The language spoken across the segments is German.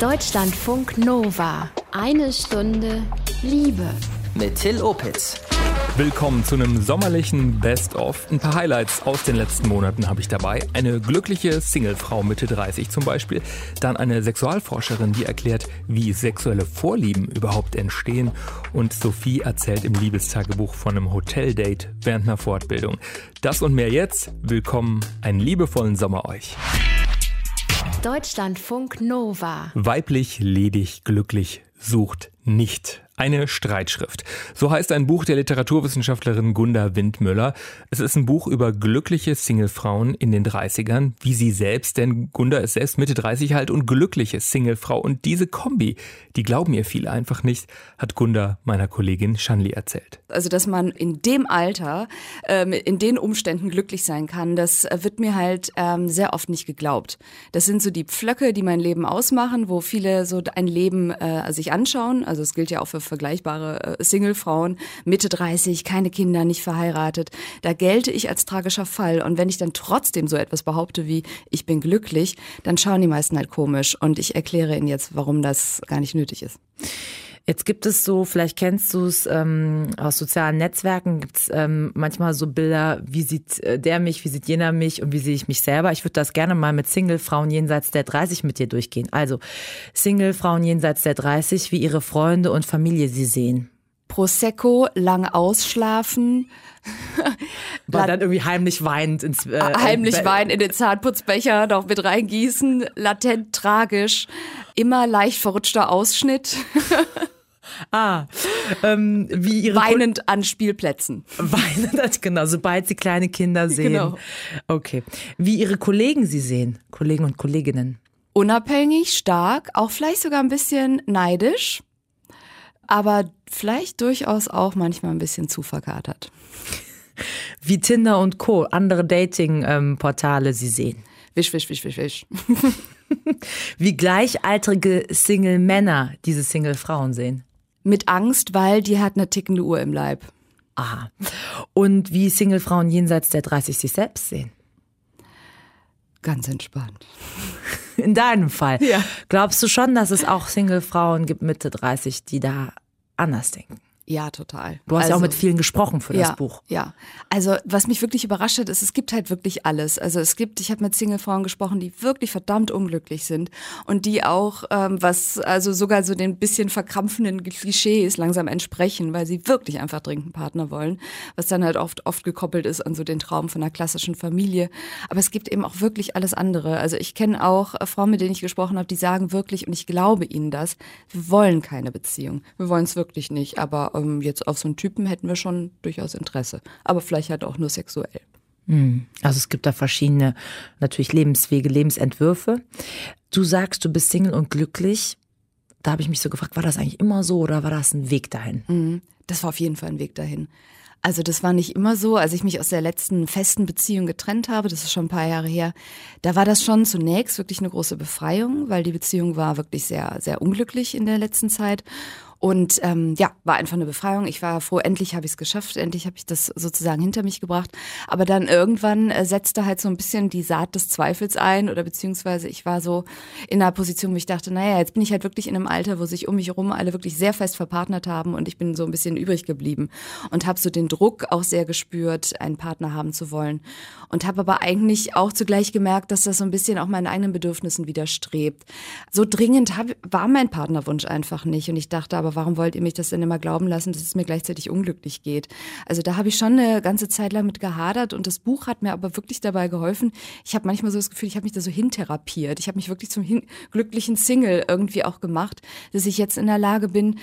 Deutschlandfunk Nova. Eine Stunde Liebe. Mit Till Opitz. Willkommen zu einem sommerlichen Best-of. Ein paar Highlights aus den letzten Monaten habe ich dabei. Eine glückliche Singlefrau Mitte 30 zum Beispiel. Dann eine Sexualforscherin, die erklärt, wie sexuelle Vorlieben überhaupt entstehen. Und Sophie erzählt im Liebestagebuch von einem Hoteldate während einer Fortbildung. Das und mehr jetzt. Willkommen, einen liebevollen Sommer euch. Deutschlandfunk Nova. Weiblich, ledig, glücklich sucht nicht eine Streitschrift. So heißt ein Buch der Literaturwissenschaftlerin Gunda Windmüller. Es ist ein Buch über glückliche Singlefrauen in den 30ern, wie sie selbst, denn Gunda ist selbst Mitte 30 halt und glückliche Singlefrau. Und diese Kombi, die glauben ihr viele einfach nicht, hat Gunda meiner Kollegin Shanli erzählt. Also, dass man in dem Alter, ähm, in den Umständen glücklich sein kann, das wird mir halt ähm, sehr oft nicht geglaubt. Das sind so die Pflöcke, die mein Leben ausmachen, wo viele so ein Leben äh, sich anschauen. Also es gilt ja auch für vergleichbare äh, Singlefrauen, Mitte 30, keine Kinder, nicht verheiratet. Da gelte ich als tragischer Fall. Und wenn ich dann trotzdem so etwas behaupte wie, ich bin glücklich, dann schauen die meisten halt komisch. Und ich erkläre Ihnen jetzt, warum das gar nicht nötig ist. Jetzt gibt es so, vielleicht kennst du es ähm, aus sozialen Netzwerken, gibt es ähm, manchmal so Bilder, wie sieht äh, der mich, wie sieht jener mich und wie sehe ich mich selber. Ich würde das gerne mal mit Single-Frauen jenseits der 30 mit dir durchgehen. Also Single-Frauen jenseits der 30, wie ihre Freunde und Familie sie sehen. Prosecco, lang ausschlafen. War dann irgendwie heimlich weinend ins äh, Heimlich weinen in den Zahnputzbecher noch mit reingießen, latent tragisch, immer leicht verrutschter Ausschnitt. Ah, ähm, wie ihre Weinend Ko an Spielplätzen. Weinend, genau, sobald sie kleine Kinder sehen. Genau. Okay. Wie ihre Kollegen sie sehen, Kollegen und Kolleginnen. Unabhängig, stark, auch vielleicht sogar ein bisschen neidisch, aber vielleicht durchaus auch manchmal ein bisschen zu verkatert. Wie Tinder und Co., andere Dating-Portale sie sehen. Wisch, wisch, wisch, wisch, wisch. Wie gleichaltrige Single-Männer diese Single-Frauen sehen mit Angst, weil die hat eine tickende Uhr im Leib. Aha. Und wie Singlefrauen jenseits der 30 sich selbst sehen? Ganz entspannt. In deinem Fall. Ja. Glaubst du schon, dass es auch Singlefrauen gibt Mitte 30, die da anders denken? Ja, total. Du hast also, ja auch mit vielen gesprochen für ja, das Buch. Ja, also was mich wirklich überrascht hat, ist, es gibt halt wirklich alles. Also es gibt, ich habe mit Singlefrauen gesprochen, die wirklich verdammt unglücklich sind und die auch, ähm, was also sogar so den bisschen verkrampfenden Klischees langsam entsprechen, weil sie wirklich einfach dringend Partner wollen, was dann halt oft oft gekoppelt ist an so den Traum von einer klassischen Familie. Aber es gibt eben auch wirklich alles andere. Also ich kenne auch äh, Frauen, mit denen ich gesprochen habe, die sagen wirklich, und ich glaube ihnen das, wir wollen keine Beziehung. Wir wollen es wirklich nicht, aber ähm, jetzt auf so einen Typen hätten wir schon durchaus Interesse. Aber vielleicht halt auch nur sexuell. Hm. Also es gibt da verschiedene natürlich Lebenswege, Lebensentwürfe. Du sagst, du bist Single und glücklich. Da habe ich mich so gefragt, war das eigentlich immer so oder war das ein Weg dahin? Mhm. Das war auf jeden Fall ein Weg dahin. Also das war nicht immer so. Als ich mich aus der letzten festen Beziehung getrennt habe, das ist schon ein paar Jahre her, da war das schon zunächst wirklich eine große Befreiung, weil die Beziehung war wirklich sehr, sehr unglücklich in der letzten Zeit. Und ähm, ja, war einfach eine Befreiung. Ich war froh, endlich habe ich es geschafft, endlich habe ich das sozusagen hinter mich gebracht. Aber dann irgendwann äh, setzte halt so ein bisschen die Saat des Zweifels ein oder beziehungsweise ich war so in einer Position, wo ich dachte, naja, jetzt bin ich halt wirklich in einem Alter, wo sich um mich herum alle wirklich sehr fest verpartnert haben und ich bin so ein bisschen übrig geblieben und habe so den Druck auch sehr gespürt, einen Partner haben zu wollen. Und habe aber eigentlich auch zugleich gemerkt, dass das so ein bisschen auch meinen eigenen Bedürfnissen widerstrebt. So dringend hab, war mein Partnerwunsch einfach nicht und ich dachte aber, aber warum wollt ihr mich das denn immer glauben lassen, dass es mir gleichzeitig unglücklich geht? Also da habe ich schon eine ganze Zeit lang mit gehadert und das Buch hat mir aber wirklich dabei geholfen. Ich habe manchmal so das Gefühl, ich habe mich da so hintherapiert. Ich habe mich wirklich zum glücklichen Single irgendwie auch gemacht, dass ich jetzt in der Lage bin,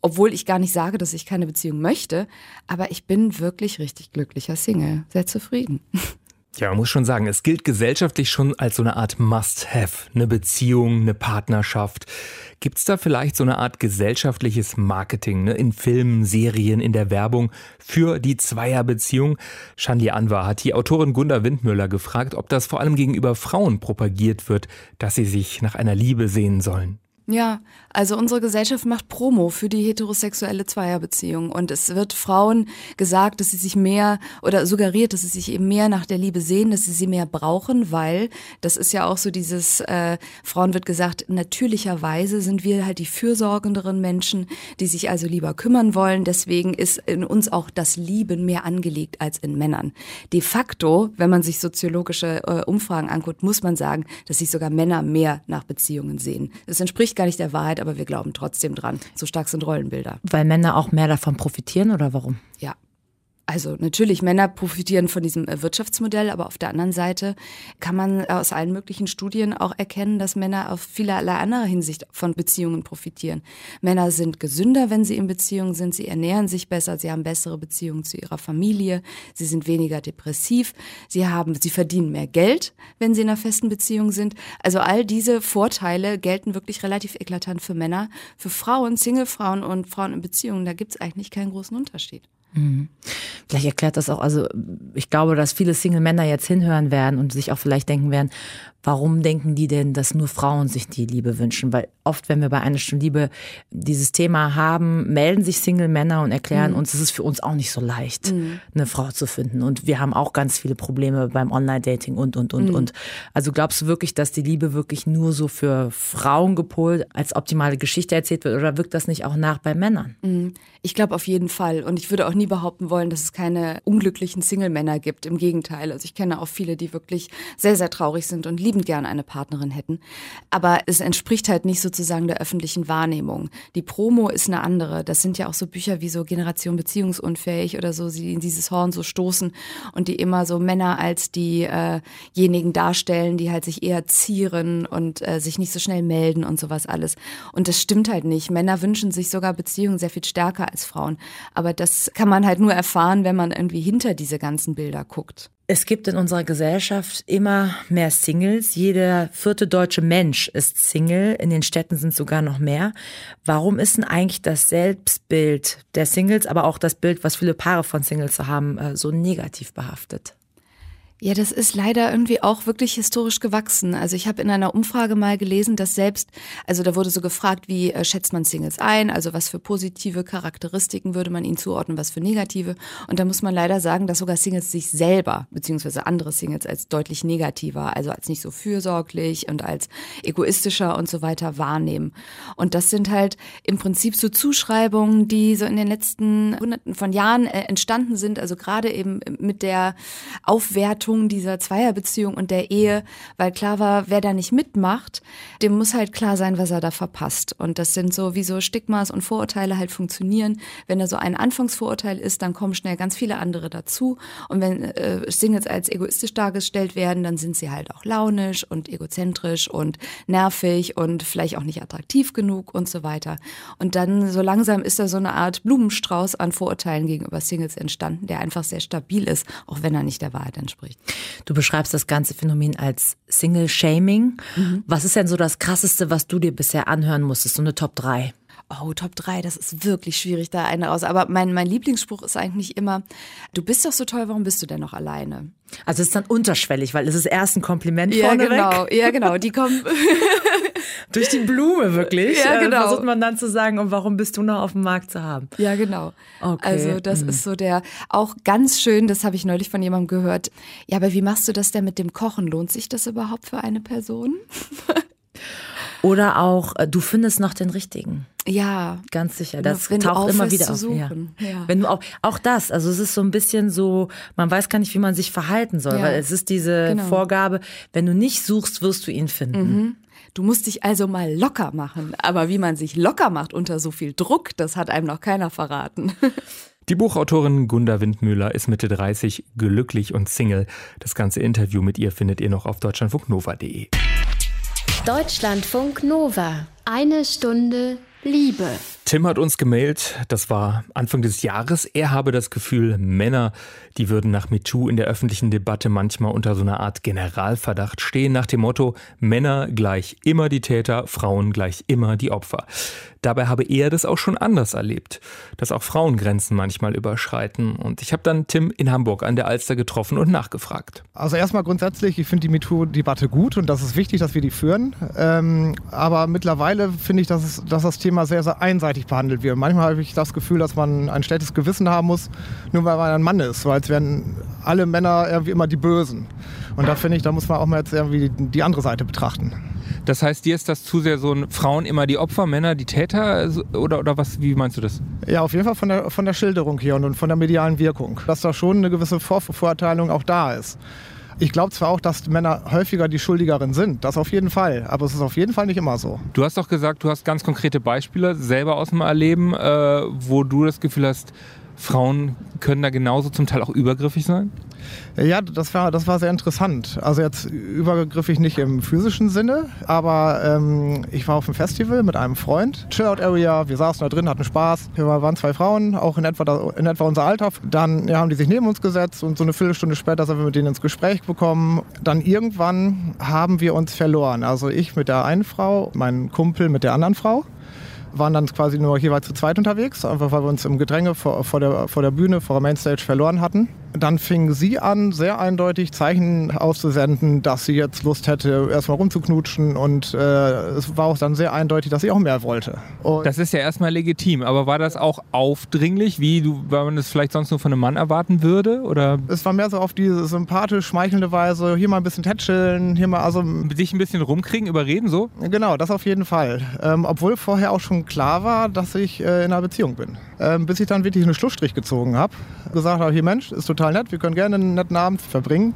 obwohl ich gar nicht sage, dass ich keine Beziehung möchte, aber ich bin wirklich richtig glücklicher Single, sehr zufrieden. Ja, man muss schon sagen, es gilt gesellschaftlich schon als so eine Art Must-Have, eine Beziehung, eine Partnerschaft. Gibt es da vielleicht so eine Art gesellschaftliches Marketing ne? in Filmen, Serien, in der Werbung für die Zweierbeziehung? Shanli Anwar hat die Autorin Gunda Windmüller gefragt, ob das vor allem gegenüber Frauen propagiert wird, dass sie sich nach einer Liebe sehen sollen. Ja, also unsere Gesellschaft macht Promo für die heterosexuelle Zweierbeziehung und es wird Frauen gesagt, dass sie sich mehr oder suggeriert, dass sie sich eben mehr nach der Liebe sehen, dass sie sie mehr brauchen, weil das ist ja auch so dieses, äh, Frauen wird gesagt, natürlicherweise sind wir halt die fürsorgenderen Menschen, die sich also lieber kümmern wollen. Deswegen ist in uns auch das Lieben mehr angelegt als in Männern. De facto, wenn man sich soziologische äh, Umfragen anguckt, muss man sagen, dass sich sogar Männer mehr nach Beziehungen sehen. Das entspricht entspricht gar nicht der Wahrheit, aber wir glauben trotzdem dran. So stark sind Rollenbilder. Weil Männer auch mehr davon profitieren oder warum? Ja, also natürlich, Männer profitieren von diesem äh, Wirtschaftsmodell, aber auf der anderen Seite kann man aus allen möglichen Studien auch erkennen, dass Männer auf vielerlei anderer Hinsicht von Beziehungen profitieren. Männer sind gesünder, wenn sie in Beziehungen sind, sie ernähren sich besser, sie haben bessere Beziehungen zu ihrer Familie, sie sind weniger depressiv, sie haben, sie verdienen mehr Geld, wenn sie in einer festen Beziehung sind. Also all diese Vorteile gelten wirklich relativ eklatant für Männer. Für Frauen, Singlefrauen und Frauen in Beziehungen, da gibt es eigentlich keinen großen Unterschied. Mhm. Vielleicht erklärt das auch, also ich glaube, dass viele Single-Männer jetzt hinhören werden und sich auch vielleicht denken werden, warum denken die denn, dass nur Frauen sich die Liebe wünschen? Weil oft, wenn wir bei einer Stunde Liebe dieses Thema haben, melden sich Single-Männer und erklären mhm. uns, es ist für uns auch nicht so leicht, mhm. eine Frau zu finden. Und wir haben auch ganz viele Probleme beim Online-Dating und, und, und, mhm. und. Also glaubst du wirklich, dass die Liebe wirklich nur so für Frauen gepolt als optimale Geschichte erzählt wird oder wirkt das nicht auch nach bei Männern? Mhm. Ich glaube auf jeden Fall. Und ich würde auch nie behaupten wollen, dass es keine unglücklichen Single-Männer gibt. Im Gegenteil. Also ich kenne auch viele, die wirklich sehr, sehr traurig sind und liebend gern eine Partnerin hätten. Aber es entspricht halt nicht sozusagen der öffentlichen Wahrnehmung. Die Promo ist eine andere. Das sind ja auch so Bücher wie so Generation beziehungsunfähig oder so, die in dieses Horn so stoßen und die immer so Männer als diejenigen äh darstellen, die halt sich eher zieren und äh, sich nicht so schnell melden und sowas alles. Und das stimmt halt nicht. Männer wünschen sich sogar Beziehungen sehr viel stärker als Frauen. Aber das kann man halt nur erfahren, wenn man irgendwie hinter diese ganzen Bilder guckt. Es gibt in unserer Gesellschaft immer mehr Singles. Jeder vierte deutsche Mensch ist Single. In den Städten sind sogar noch mehr. Warum ist denn eigentlich das Selbstbild der Singles, aber auch das Bild, was viele Paare von Singles haben, äh, so negativ behaftet? Ja, das ist leider irgendwie auch wirklich historisch gewachsen. Also ich habe in einer Umfrage mal gelesen, dass selbst, also da wurde so gefragt, wie äh, schätzt man Singles ein, also was für positive Charakteristiken würde man ihnen zuordnen, was für negative. Und da muss man leider sagen, dass sogar Singles sich selber, beziehungsweise andere Singles als deutlich negativer, also als nicht so fürsorglich und als egoistischer und so weiter wahrnehmen. Und das sind halt im Prinzip so Zuschreibungen, die so in den letzten Hunderten von Jahren äh, entstanden sind, also gerade eben mit der Aufwertung Bewertung dieser Zweierbeziehung und der Ehe, weil klar war, wer da nicht mitmacht, dem muss halt klar sein, was er da verpasst. Und das sind so, wie so Stigmas und Vorurteile halt funktionieren. Wenn da so ein Anfangsvorurteil ist, dann kommen schnell ganz viele andere dazu. Und wenn äh, Singles als egoistisch dargestellt werden, dann sind sie halt auch launisch und egozentrisch und nervig und vielleicht auch nicht attraktiv genug und so weiter. Und dann so langsam ist da so eine Art Blumenstrauß an Vorurteilen gegenüber Singles entstanden, der einfach sehr stabil ist, auch wenn er nicht der Wahrheit entspricht. Du beschreibst das ganze Phänomen als Single-Shaming. Mhm. Was ist denn so das Krasseste, was du dir bisher anhören musstest? So eine Top 3? Oh, Top 3, das ist wirklich schwierig, da eine raus. Aber mein, mein Lieblingsspruch ist eigentlich immer, du bist doch so toll, warum bist du denn noch alleine? Also es ist dann unterschwellig, weil es ist erst ein Kompliment ja, vorneweg. Genau, ja, genau. Die kommen durch die Blume wirklich. Ja, äh, genau. Versucht man dann zu sagen, und warum bist du noch auf dem Markt zu haben? Ja, genau. Okay. Also das mhm. ist so der auch ganz schön. Das habe ich neulich von jemandem gehört. Ja, aber wie machst du das denn mit dem Kochen? Lohnt sich das überhaupt für eine Person? Oder auch, äh, du findest noch den richtigen. Ja. Ganz sicher. Das taucht immer wieder auf. Ja. ja. Wenn du auch, auch das, also es ist so ein bisschen so, man weiß gar nicht, wie man sich verhalten soll, ja. weil es ist diese genau. Vorgabe, wenn du nicht suchst, wirst du ihn finden. Mhm. Du musst dich also mal locker machen. Aber wie man sich locker macht unter so viel Druck, das hat einem noch keiner verraten. Die Buchautorin Gunda Windmüller ist Mitte 30, glücklich und Single. Das ganze Interview mit ihr findet ihr noch auf deutschlandfunknova.de. Deutschlandfunk Nova. Eine Stunde Liebe. Tim hat uns gemailt, das war Anfang des Jahres. Er habe das Gefühl, Männer, die würden nach MeToo in der öffentlichen Debatte manchmal unter so einer Art Generalverdacht stehen, nach dem Motto, Männer gleich immer die Täter, Frauen gleich immer die Opfer. Dabei habe er das auch schon anders erlebt, dass auch Frauen Grenzen manchmal überschreiten. Und ich habe dann Tim in Hamburg an der Alster getroffen und nachgefragt. Also erstmal grundsätzlich, ich finde die MeToo-Debatte gut und das ist wichtig, dass wir die führen. Ähm, aber mittlerweile finde ich, dass, es, dass das Thema sehr, sehr einseitig behandelt wird. Manchmal habe ich das Gefühl, dass man ein schlechtes Gewissen haben muss, nur weil man ein Mann ist, weil es werden alle Männer irgendwie immer die Bösen. Und da finde ich, da muss man auch mal jetzt irgendwie die andere Seite betrachten. Das heißt, dir ist das zu sehr so ein Frauen immer die Opfer, Männer die Täter oder, oder was, wie meinst du das? Ja, auf jeden Fall von der, von der Schilderung hier und von der medialen Wirkung. Dass da schon eine gewisse Vorverurteilung auch da ist. Ich glaube zwar auch, dass Männer häufiger die Schuldigeren sind, das auf jeden Fall, aber es ist auf jeden Fall nicht immer so. Du hast doch gesagt, du hast ganz konkrete Beispiele selber aus dem Erleben, äh, wo du das Gefühl hast, Frauen können da genauso zum Teil auch übergriffig sein? Ja, das war, das war sehr interessant. Also jetzt übergriffig nicht im physischen Sinne, aber ähm, ich war auf einem Festival mit einem Freund, Chillout Area, wir saßen da drin, hatten Spaß. Wir waren zwei Frauen, auch in etwa, in etwa unser Alter. Dann ja, haben die sich neben uns gesetzt und so eine Viertelstunde später sind wir mit denen ins Gespräch gekommen. Dann irgendwann haben wir uns verloren. Also ich mit der einen Frau, mein Kumpel mit der anderen Frau waren dann quasi nur jeweils zu zweit unterwegs, einfach weil wir uns im Gedränge vor, vor, der, vor der Bühne, vor der Mainstage verloren hatten. Dann fing sie an, sehr eindeutig Zeichen auszusenden, dass sie jetzt Lust hätte, erstmal rumzuknutschen. Und äh, es war auch dann sehr eindeutig, dass sie auch mehr wollte. Und das ist ja erstmal legitim, aber war das auch aufdringlich, wie du, weil man das vielleicht sonst nur von einem Mann erwarten würde? Oder? Es war mehr so auf diese sympathisch, schmeichelnde Weise, hier mal ein bisschen tätscheln, hier mal also. Sich ein bisschen rumkriegen, überreden so? Genau, das auf jeden Fall. Ähm, obwohl vorher auch schon klar war, dass ich äh, in einer Beziehung bin. Ähm, bis ich dann wirklich einen Schlussstrich gezogen habe. Gesagt habe, hier Mensch, ist total nett, wir können gerne einen netten Abend verbringen.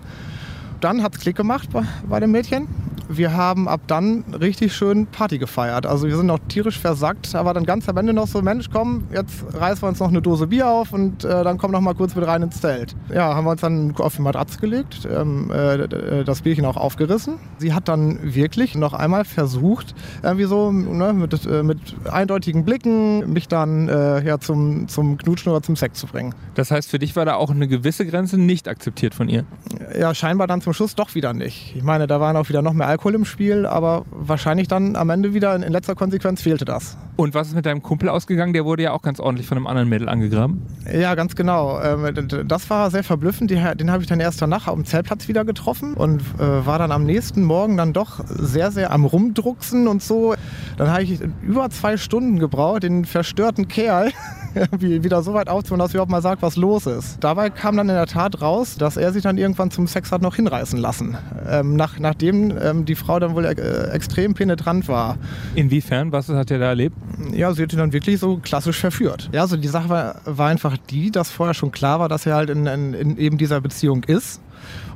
Dann hat es Klick gemacht bei, bei dem Mädchen wir haben ab dann richtig schön Party gefeiert. Also wir sind noch tierisch versackt, aber dann ganz am Ende noch so, Mensch, komm, jetzt reißen wir uns noch eine Dose Bier auf und äh, dann komm noch mal kurz mit rein ins Zelt. Ja, haben wir uns dann auf die Matratze gelegt, ähm, äh, das Bierchen auch aufgerissen. Sie hat dann wirklich noch einmal versucht, irgendwie so ne, mit, äh, mit eindeutigen Blicken mich dann äh, ja, zum, zum Knutschen oder zum Sex zu bringen. Das heißt, für dich war da auch eine gewisse Grenze nicht akzeptiert von ihr? Ja, scheinbar dann zum Schluss doch wieder nicht. Ich meine, da waren auch wieder noch mehr Alkohol im Spiel, aber wahrscheinlich dann am Ende wieder in, in, letzter Konsequenz fehlte das. Und was ist mit deinem Kumpel ausgegangen? Der wurde ja auch ganz ordentlich von einem anderen Mädel angegraben. Ja, ganz genau. Ähm, das war sehr verblüffend. Den habe ich dann erst danach am Zeltplatz wieder getroffen und äh, war dann am nächsten Morgen dann doch sehr, sehr am Rumdrucksen und so. Dann habe ich über zwei Stunden gebraucht, den verstörten Kerl wieder so weit aufzuholen, dass er überhaupt mal sagt, was los ist. Dabei kam dann in der Tat raus, dass er sich dann irgendwann zum Sex hat noch hinreißen lassen. Ähm, nach, nachdem ähm, die Frau dann wohl äh, extrem penetrant war. Inwiefern? Was hat er da erlebt? Ja, sie hat ihn dann wirklich so klassisch verführt. Ja, also die Sache war, war einfach die, dass vorher schon klar war, dass er halt in, in, in eben dieser Beziehung ist.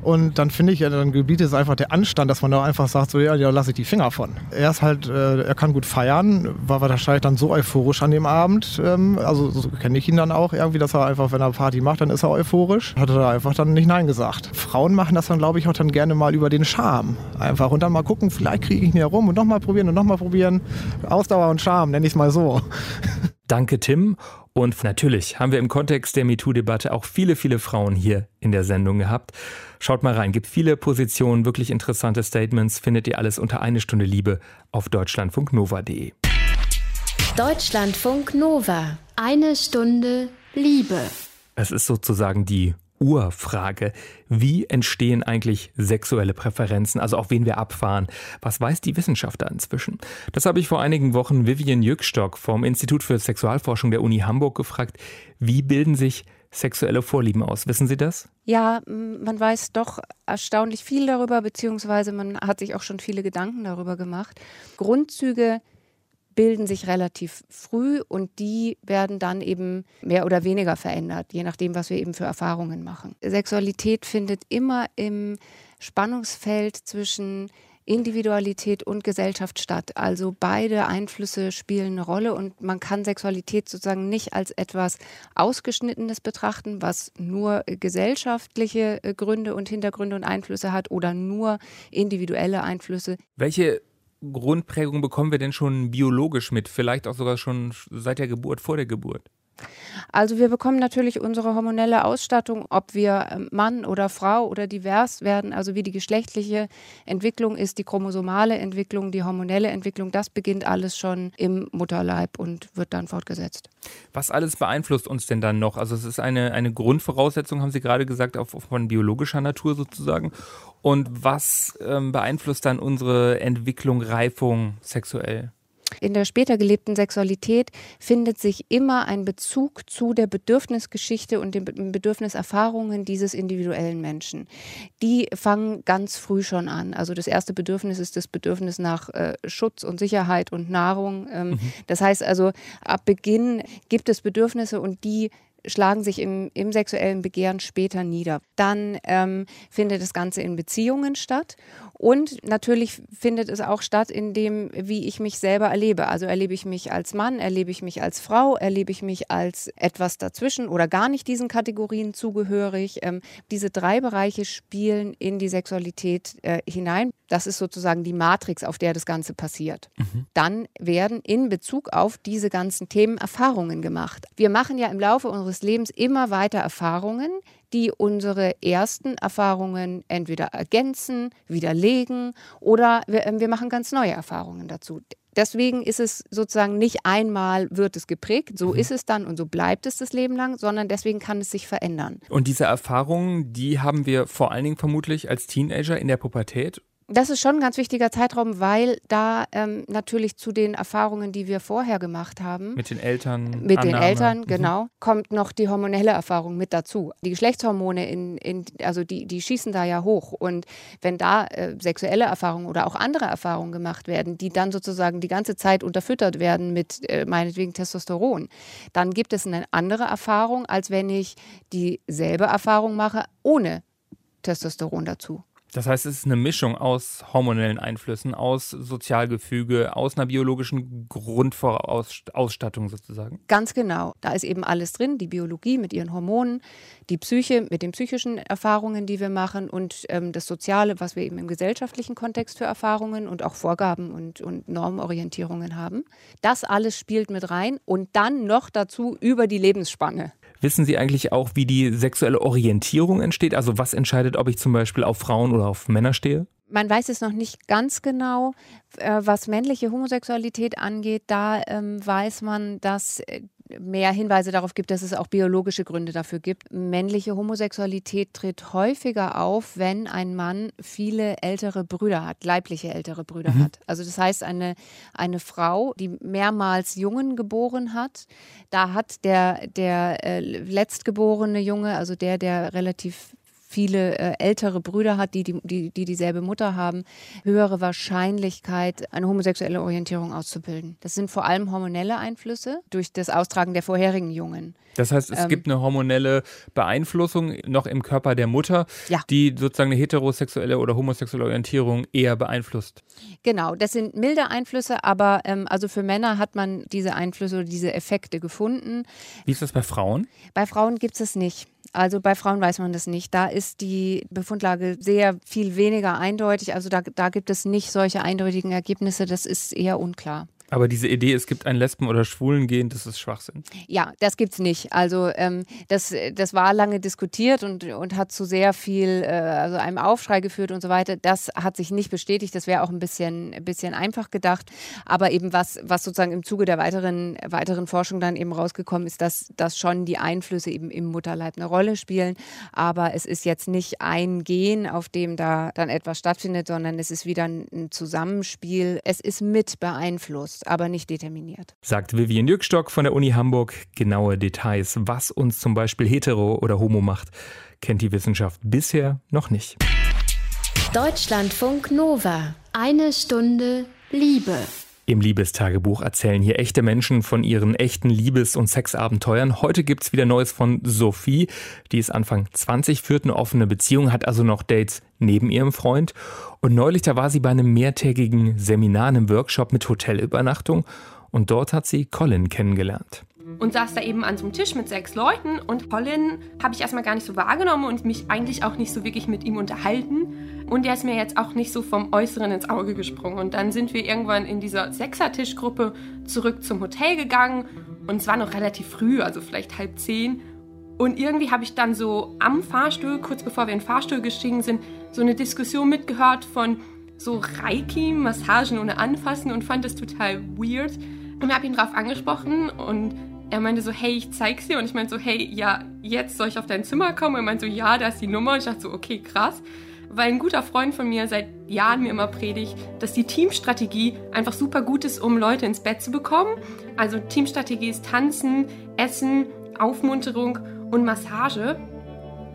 Und dann finde ich, ja, dann gebietet es einfach der Anstand, dass man da einfach sagt, so ja, ja lasse ich die Finger von. Er ist halt, äh, er kann gut feiern, war wahrscheinlich dann so euphorisch an dem Abend. Ähm, also so kenne ich ihn dann auch irgendwie, dass er einfach, wenn er Party macht, dann ist er euphorisch. Hat er einfach dann nicht Nein gesagt. Frauen machen das dann, glaube ich, auch dann gerne mal über den Charme. Einfach und dann mal gucken, vielleicht kriege ich ihn herum und nochmal probieren und nochmal probieren. Ausdauer und Charme, nenne ich es mal so. Danke, Tim. Und natürlich haben wir im Kontext der MeToo-Debatte auch viele, viele Frauen hier in der Sendung gehabt. Schaut mal rein, gibt viele Positionen, wirklich interessante Statements, findet ihr alles unter eine Stunde Liebe auf deutschlandfunknova.de. Deutschlandfunk Nova. Eine Stunde Liebe. Es ist sozusagen die Urfrage. Wie entstehen eigentlich sexuelle Präferenzen, also auch wen wir abfahren? Was weiß die Wissenschaft da inzwischen? Das habe ich vor einigen Wochen Vivian Jückstock vom Institut für Sexualforschung der Uni Hamburg gefragt. Wie bilden sich sexuelle Vorlieben aus? Wissen Sie das? Ja, man weiß doch erstaunlich viel darüber, beziehungsweise man hat sich auch schon viele Gedanken darüber gemacht. Grundzüge bilden sich relativ früh und die werden dann eben mehr oder weniger verändert, je nachdem, was wir eben für Erfahrungen machen. Sexualität findet immer im Spannungsfeld zwischen Individualität und Gesellschaft statt. Also beide Einflüsse spielen eine Rolle und man kann Sexualität sozusagen nicht als etwas Ausgeschnittenes betrachten, was nur gesellschaftliche äh, Gründe und Hintergründe und Einflüsse hat oder nur individuelle Einflüsse. Welche Grundprägung bekommen wir denn schon biologisch mit? Vielleicht auch sogar schon seit der Geburt, vor der Geburt? Also wir bekommen natürlich unsere hormonelle Ausstattung, ob wir ähm, Mann oder Frau oder divers werden, also wie die geschlechtliche Entwicklung ist, die chromosomale Entwicklung, die hormonelle Entwicklung, das beginnt alles schon im Mutterleib und wird dann fortgesetzt. Was alles beeinflusst uns denn dann noch? Also es ist eine, eine Grundvoraussetzung, haben Sie gerade gesagt, auf, von biologischer Natur sozusagen. Und was ähm, beeinflusst dann unsere Entwicklung, Reifung sexuell? In der später gelebten Sexualität findet sich immer ein Bezug zu der Bedürfnisgeschichte und den Bedürfniserfahrungen dieses individuellen Menschen. Die fangen ganz früh schon an. Also das erste Bedürfnis ist das Bedürfnis nach äh, Schutz und Sicherheit und Nahrung. Ähm, mhm. Das heißt also, ab Beginn gibt es Bedürfnisse und die schlagen sich im, im sexuellen Begehren später nieder. Dann ähm, findet das Ganze in Beziehungen statt und natürlich findet es auch statt in dem, wie ich mich selber erlebe. Also erlebe ich mich als Mann, erlebe ich mich als Frau, erlebe ich mich als etwas dazwischen oder gar nicht diesen Kategorien zugehörig. Ähm, diese drei Bereiche spielen in die Sexualität äh, hinein. Das ist sozusagen die Matrix, auf der das Ganze passiert. Mhm. Dann werden in Bezug auf diese ganzen Themen Erfahrungen gemacht. Wir machen ja im Laufe unseres Lebens immer weiter Erfahrungen, die unsere ersten Erfahrungen entweder ergänzen, widerlegen oder wir, ähm, wir machen ganz neue Erfahrungen dazu. Deswegen ist es sozusagen nicht einmal wird es geprägt, so mhm. ist es dann und so bleibt es das Leben lang, sondern deswegen kann es sich verändern. Und diese Erfahrungen, die haben wir vor allen Dingen vermutlich als Teenager in der Pubertät das ist schon ein ganz wichtiger Zeitraum, weil da ähm, natürlich zu den Erfahrungen, die wir vorher gemacht haben, mit den Eltern, mit Annahme. den Eltern, mhm. genau, mhm. kommt noch die hormonelle Erfahrung mit dazu. Die Geschlechtshormone, in, in, also die, die schießen da ja hoch. Und wenn da äh, sexuelle Erfahrungen oder auch andere Erfahrungen gemacht werden, die dann sozusagen die ganze Zeit unterfüttert werden mit äh, meinetwegen Testosteron, dann gibt es eine andere Erfahrung, als wenn ich dieselbe Erfahrung mache ohne Testosteron dazu. Das heißt, es ist eine Mischung aus hormonellen Einflüssen, aus Sozialgefüge, aus einer biologischen Grundvorausstattung sozusagen. Ganz genau. Da ist eben alles drin, die Biologie mit ihren Hormonen, die Psyche mit den psychischen Erfahrungen, die wir machen und ähm, das Soziale, was wir eben im gesellschaftlichen Kontext für Erfahrungen und auch Vorgaben und, und Normorientierungen haben. Das alles spielt mit rein und dann noch dazu über die Lebensspanne. Wissen Sie eigentlich auch, wie die sexuelle Orientierung entsteht? Also was entscheidet, ob ich zum Beispiel auf Frauen oder auf Männer stehe? Man weiß es noch nicht ganz genau, äh, was männliche Homosexualität angeht. Da ähm, weiß man, dass äh, mehr Hinweise darauf gibt, dass es auch biologische Gründe dafür gibt. Männliche Homosexualität tritt häufiger auf, wenn ein Mann viele ältere Brüder hat, leibliche ältere Brüder mhm. hat. Also das heißt, eine, eine Frau, die mehrmals Jungen geboren hat, da hat der, der äh, letztgeborene Junge, also der, der relativ viele äh, ältere Brüder hat, die, die, die, die dieselbe Mutter haben, höhere Wahrscheinlichkeit, eine homosexuelle Orientierung auszubilden. Das sind vor allem hormonelle Einflüsse durch das Austragen der vorherigen Jungen. Das heißt, es ähm, gibt eine hormonelle Beeinflussung noch im Körper der Mutter, ja. die sozusagen eine heterosexuelle oder homosexuelle Orientierung eher beeinflusst. Genau, das sind milde Einflüsse, aber ähm, also für Männer hat man diese Einflüsse oder diese Effekte gefunden. Wie ist das bei Frauen? Bei Frauen gibt es es nicht. Also bei Frauen weiß man das nicht. Da ist die Befundlage sehr viel weniger eindeutig. Also da, da gibt es nicht solche eindeutigen Ergebnisse. Das ist eher unklar. Aber diese Idee, es gibt ein Lesben- oder Schwulengehen, das ist Schwachsinn. Ja, das gibt es nicht. Also ähm, das, das war lange diskutiert und, und hat zu sehr viel, äh, also einem Aufschrei geführt und so weiter. Das hat sich nicht bestätigt. Das wäre auch ein bisschen, bisschen einfach gedacht. Aber eben was, was sozusagen im Zuge der weiteren, weiteren Forschung dann eben rausgekommen ist, dass, dass schon die Einflüsse eben im Mutterleib eine Rolle spielen. Aber es ist jetzt nicht ein Gen, auf dem da dann etwas stattfindet, sondern es ist wieder ein Zusammenspiel. Es ist mit beeinflusst aber nicht determiniert. Sagt Vivian Jückstock von der Uni Hamburg. Genaue Details, was uns zum Beispiel hetero oder homo macht, kennt die Wissenschaft bisher noch nicht. Deutschlandfunk Nova. Eine Stunde Liebe. Im Liebestagebuch erzählen hier echte Menschen von ihren echten Liebes- und Sexabenteuern. Heute gibt es wieder Neues von Sophie. Die ist Anfang 20, führt eine offene Beziehung, hat also noch Dates neben ihrem Freund. Und neulich, da war sie bei einem mehrtägigen Seminar, einem Workshop mit Hotelübernachtung. Und dort hat sie Colin kennengelernt. Und saß da eben an so einem Tisch mit sechs Leuten und Colin habe ich erstmal gar nicht so wahrgenommen und mich eigentlich auch nicht so wirklich mit ihm unterhalten. Und der ist mir jetzt auch nicht so vom Äußeren ins Auge gesprungen. Und dann sind wir irgendwann in dieser Sechser-Tischgruppe zurück zum Hotel gegangen und es war noch relativ früh, also vielleicht halb zehn. Und irgendwie habe ich dann so am Fahrstuhl, kurz bevor wir in den Fahrstuhl gestiegen sind, so eine Diskussion mitgehört von so Reiki, Massagen ohne Anfassen und fand das total weird. Und habe ihn darauf angesprochen und er meinte so, hey, ich zeig's dir. Und ich meinte so, hey, ja, jetzt soll ich auf dein Zimmer kommen? Und er meinte so, ja, da ist die Nummer. Und ich dachte so, okay, krass. Weil ein guter Freund von mir seit Jahren mir immer predigt, dass die Teamstrategie einfach super gut ist, um Leute ins Bett zu bekommen. Also Teamstrategie ist Tanzen, Essen, Aufmunterung und Massage.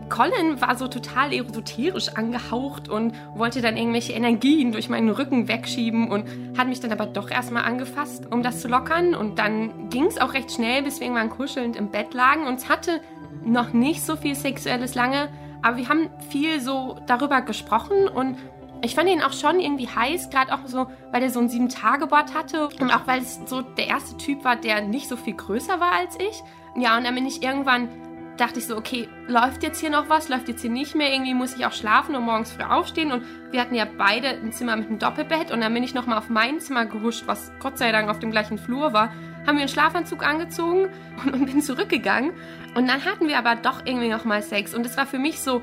Colin war so total esoterisch angehaucht und wollte dann irgendwelche Energien durch meinen Rücken wegschieben und hat mich dann aber doch erstmal angefasst, um das zu lockern. Und dann ging es auch recht schnell, bis wir irgendwann kuschelnd im Bett lagen. Und es hatte noch nicht so viel Sexuelles lange, aber wir haben viel so darüber gesprochen und ich fand ihn auch schon irgendwie heiß, gerade auch so, weil er so ein Sieben-Tage-Bord hatte und auch weil es so der erste Typ war, der nicht so viel größer war als ich. Ja, und dann bin ich irgendwann dachte ich so, okay, läuft jetzt hier noch was, läuft jetzt hier nicht mehr, irgendwie muss ich auch schlafen und morgens früh aufstehen. Und wir hatten ja beide ein Zimmer mit einem Doppelbett. Und dann bin ich nochmal auf mein Zimmer gehuscht, was Gott sei Dank auf dem gleichen Flur war, haben wir einen Schlafanzug angezogen und, und bin zurückgegangen. Und dann hatten wir aber doch irgendwie nochmal Sex. Und es war für mich so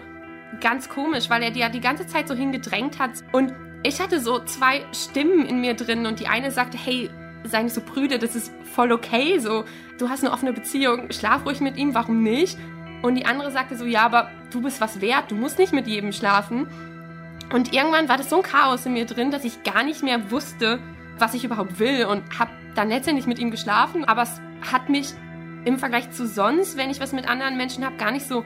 ganz komisch, weil er die ja die ganze Zeit so hingedrängt hat. Und ich hatte so zwei Stimmen in mir drin. Und die eine sagte, hey, sei nicht so prüde, das ist voll okay, so, du hast eine offene Beziehung, schlaf ruhig mit ihm, warum nicht? Und die andere sagte so, ja, aber du bist was wert, du musst nicht mit jedem schlafen. Und irgendwann war das so ein Chaos in mir drin, dass ich gar nicht mehr wusste, was ich überhaupt will und habe dann letztendlich mit ihm geschlafen, aber es hat mich im Vergleich zu sonst, wenn ich was mit anderen Menschen habe, gar nicht so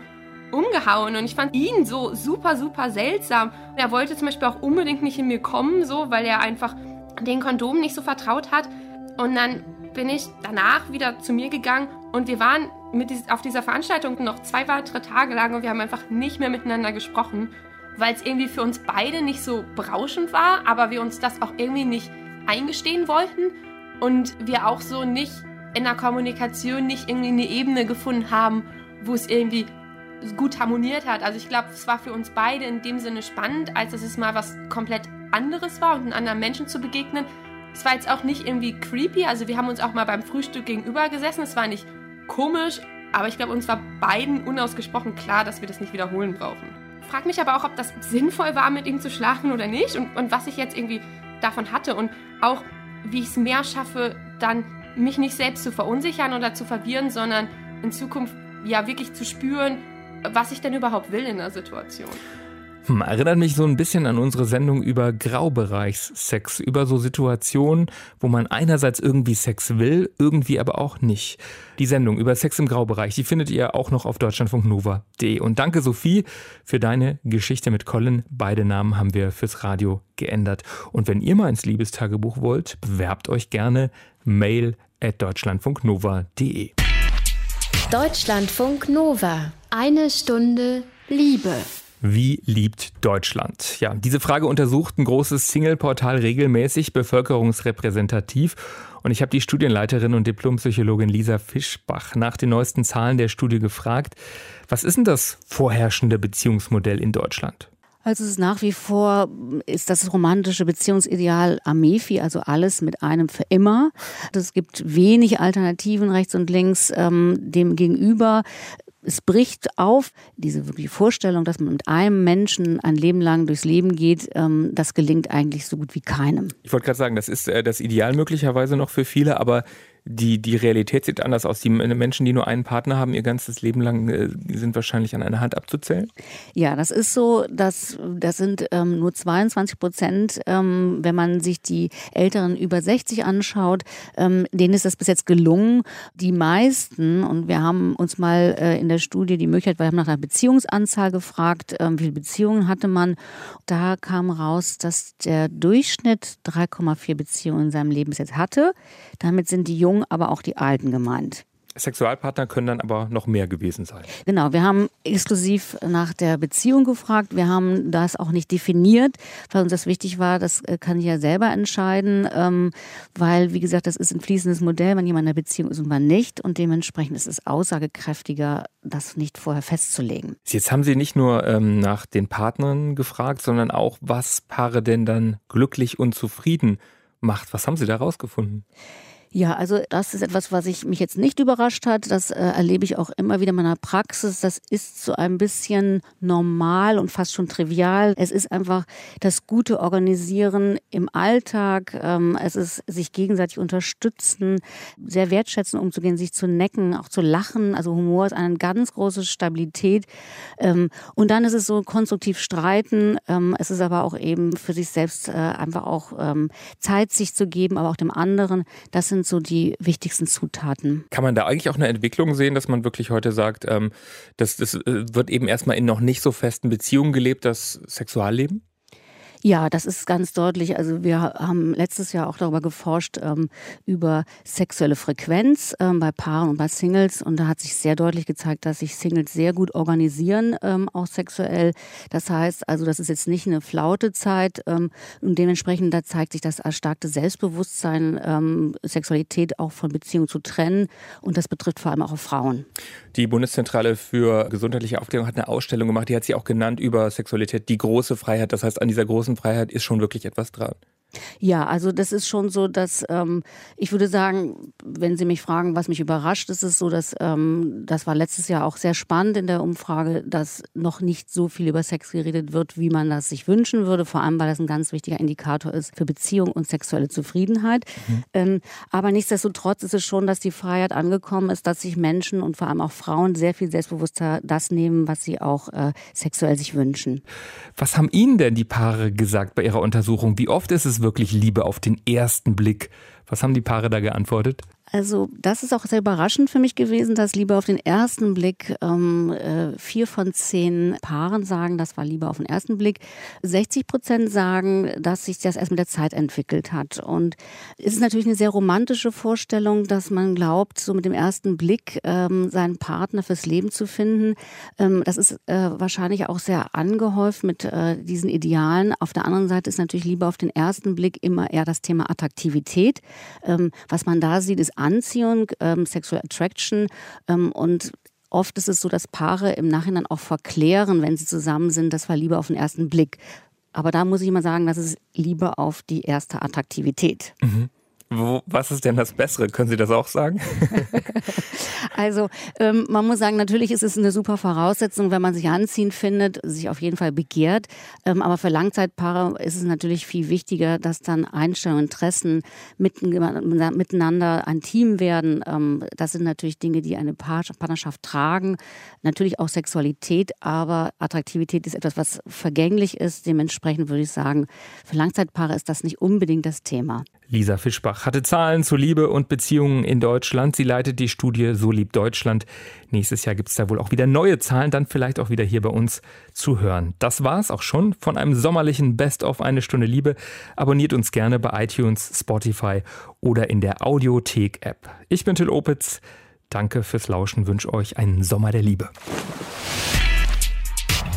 umgehauen und ich fand ihn so super, super seltsam. Er wollte zum Beispiel auch unbedingt nicht in mir kommen, so, weil er einfach den Kondom nicht so vertraut hat. Und dann bin ich danach wieder zu mir gegangen und wir waren dies, auf dieser Veranstaltung noch zwei weitere Tage lang und wir haben einfach nicht mehr miteinander gesprochen, weil es irgendwie für uns beide nicht so berauschend war, aber wir uns das auch irgendwie nicht eingestehen wollten und wir auch so nicht in der Kommunikation nicht irgendwie eine Ebene gefunden haben, wo es irgendwie gut harmoniert hat. Also ich glaube, es war für uns beide in dem Sinne spannend, als dass es mal was komplett anderes war und einen anderen Menschen zu begegnen. Es war jetzt auch nicht irgendwie creepy, also wir haben uns auch mal beim Frühstück gegenüber gesessen. Es war nicht komisch, aber ich glaube, uns war beiden unausgesprochen klar, dass wir das nicht wiederholen brauchen. Frag mich aber auch, ob das sinnvoll war, mit ihm zu schlafen oder nicht und, und was ich jetzt irgendwie davon hatte und auch, wie ich es mehr schaffe, dann mich nicht selbst zu verunsichern oder zu verwirren, sondern in Zukunft ja wirklich zu spüren, was ich denn überhaupt will in der Situation. Hm, erinnert mich so ein bisschen an unsere Sendung über Graubereichssex, über so Situationen, wo man einerseits irgendwie Sex will, irgendwie aber auch nicht. Die Sendung über Sex im Graubereich, die findet ihr auch noch auf deutschlandfunknova.de. Und danke Sophie für deine Geschichte mit Colin. Beide Namen haben wir fürs Radio geändert. Und wenn ihr mal ins Liebestagebuch wollt, bewerbt euch gerne mail at deutschlandfunknova.de. Deutschlandfunk Nova. Eine Stunde Liebe. Wie liebt Deutschland? Ja, diese Frage untersucht ein großes Single-Portal regelmäßig bevölkerungsrepräsentativ. Und ich habe die Studienleiterin und Diplompsychologin Lisa Fischbach nach den neuesten Zahlen der Studie gefragt. Was ist denn das vorherrschende Beziehungsmodell in Deutschland? Also es ist nach wie vor, ist das romantische Beziehungsideal Amefi, also alles mit einem für immer. Es gibt wenig Alternativen rechts und links ähm, dem gegenüber es bricht auf, diese wirklich Vorstellung, dass man mit einem Menschen ein Leben lang durchs Leben geht, ähm, das gelingt eigentlich so gut wie keinem. Ich wollte gerade sagen, das ist äh, das Ideal möglicherweise noch für viele, aber die, die Realität sieht anders aus. Die Menschen, die nur einen Partner haben, ihr ganzes Leben lang, äh, sind wahrscheinlich an einer Hand abzuzählen? Ja, das ist so, dass, das sind ähm, nur 22 Prozent, ähm, wenn man sich die Älteren über 60 anschaut, ähm, denen ist das bis jetzt gelungen. Die meisten, und wir haben uns mal äh, in der Studie die Möglichkeit, wir haben nach einer Beziehungsanzahl gefragt, äh, wie viele Beziehungen hatte man. Da kam raus, dass der Durchschnitt 3,4 Beziehungen in seinem Leben bis jetzt hatte. Damit sind die Jungen, aber auch die Alten gemeint. Sexualpartner können dann aber noch mehr gewesen sein. Genau, wir haben exklusiv nach der Beziehung gefragt. Wir haben das auch nicht definiert, weil uns das wichtig war. Das äh, kann ich ja selber entscheiden, ähm, weil, wie gesagt, das ist ein fließendes Modell, wenn jemand in einer Beziehung ist und man nicht. Und dementsprechend ist es aussagekräftiger, das nicht vorher festzulegen. Jetzt haben Sie nicht nur ähm, nach den Partnern gefragt, sondern auch, was Paare denn dann glücklich und zufrieden macht. Was haben Sie da rausgefunden? Ja, also das ist etwas, was ich mich jetzt nicht überrascht hat. Das äh, erlebe ich auch immer wieder in meiner Praxis. Das ist so ein bisschen normal und fast schon trivial. Es ist einfach das gute Organisieren im Alltag. Ähm, es ist sich gegenseitig unterstützen, sehr wertschätzen, umzugehen, sich zu necken, auch zu lachen. Also Humor ist eine ganz große Stabilität. Ähm, und dann ist es so konstruktiv streiten. Ähm, es ist aber auch eben für sich selbst äh, einfach auch ähm, Zeit sich zu geben, aber auch dem anderen. Das sind so die wichtigsten Zutaten. Kann man da eigentlich auch eine Entwicklung sehen, dass man wirklich heute sagt, ähm, das, das äh, wird eben erstmal in noch nicht so festen Beziehungen gelebt, das Sexualleben? Ja, das ist ganz deutlich. Also wir haben letztes Jahr auch darüber geforscht, ähm, über sexuelle Frequenz ähm, bei Paaren und bei Singles. Und da hat sich sehr deutlich gezeigt, dass sich Singles sehr gut organisieren, ähm, auch sexuell. Das heißt also, das ist jetzt nicht eine flaute Zeit. Ähm, und dementsprechend, da zeigt sich das erstarkte Selbstbewusstsein, ähm, Sexualität auch von Beziehungen zu trennen. Und das betrifft vor allem auch Frauen. Die Bundeszentrale für gesundheitliche Aufklärung hat eine Ausstellung gemacht, die hat sie auch genannt über Sexualität, die große Freiheit. Das heißt, an dieser großen Freiheit ist schon wirklich etwas dran. Ja, also das ist schon so, dass ähm, ich würde sagen, wenn Sie mich fragen, was mich überrascht, ist es so, dass ähm, das war letztes Jahr auch sehr spannend in der Umfrage, dass noch nicht so viel über Sex geredet wird, wie man das sich wünschen würde, vor allem weil das ein ganz wichtiger Indikator ist für Beziehung und sexuelle Zufriedenheit. Mhm. Ähm, aber nichtsdestotrotz ist es schon, dass die Freiheit angekommen ist, dass sich Menschen und vor allem auch Frauen sehr viel selbstbewusster das nehmen, was sie auch äh, sexuell sich wünschen. Was haben Ihnen denn die Paare gesagt bei Ihrer Untersuchung? Wie oft ist es wirklich Liebe auf den ersten Blick? Was haben die Paare da geantwortet? Also das ist auch sehr überraschend für mich gewesen, dass Liebe auf den ersten Blick ähm, äh, vier von zehn Paaren sagen, das war Liebe auf den ersten Blick. 60 Prozent sagen, dass sich das erst mit der Zeit entwickelt hat. Und es ist natürlich eine sehr romantische Vorstellung, dass man glaubt, so mit dem ersten Blick ähm, seinen Partner fürs Leben zu finden. Ähm, das ist äh, wahrscheinlich auch sehr angehäuft mit äh, diesen Idealen. Auf der anderen Seite ist natürlich Liebe auf den ersten Blick immer eher das Thema Attraktivität. Ähm, was man da sieht, ist Anziehung, ähm, Sexual Attraction ähm, und Oft ist es so, dass Paare im Nachhinein auch verklären, wenn sie zusammen sind, das war Liebe auf den ersten Blick. Aber da muss ich immer sagen, das ist Liebe auf die erste Attraktivität. Mhm. Wo, was ist denn das Bessere? Können Sie das auch sagen? also ähm, man muss sagen, natürlich ist es eine super Voraussetzung, wenn man sich anziehend findet, sich auf jeden Fall begehrt. Ähm, aber für Langzeitpaare ist es natürlich viel wichtiger, dass dann Einstellungen, Interessen miteinander ein Team werden. Ähm, das sind natürlich Dinge, die eine Partnerschaft tragen. Natürlich auch Sexualität, aber Attraktivität ist etwas, was vergänglich ist. Dementsprechend würde ich sagen, für Langzeitpaare ist das nicht unbedingt das Thema. Lisa Fischbach hatte Zahlen zu Liebe und Beziehungen in Deutschland. Sie leitet die Studie So liebt Deutschland. Nächstes Jahr gibt es da wohl auch wieder neue Zahlen, dann vielleicht auch wieder hier bei uns zu hören. Das war es auch schon von einem sommerlichen Best-of Eine Stunde Liebe. Abonniert uns gerne bei iTunes, Spotify oder in der Audiothek-App. Ich bin Till Opitz. Danke fürs Lauschen, wünsche euch einen Sommer der Liebe.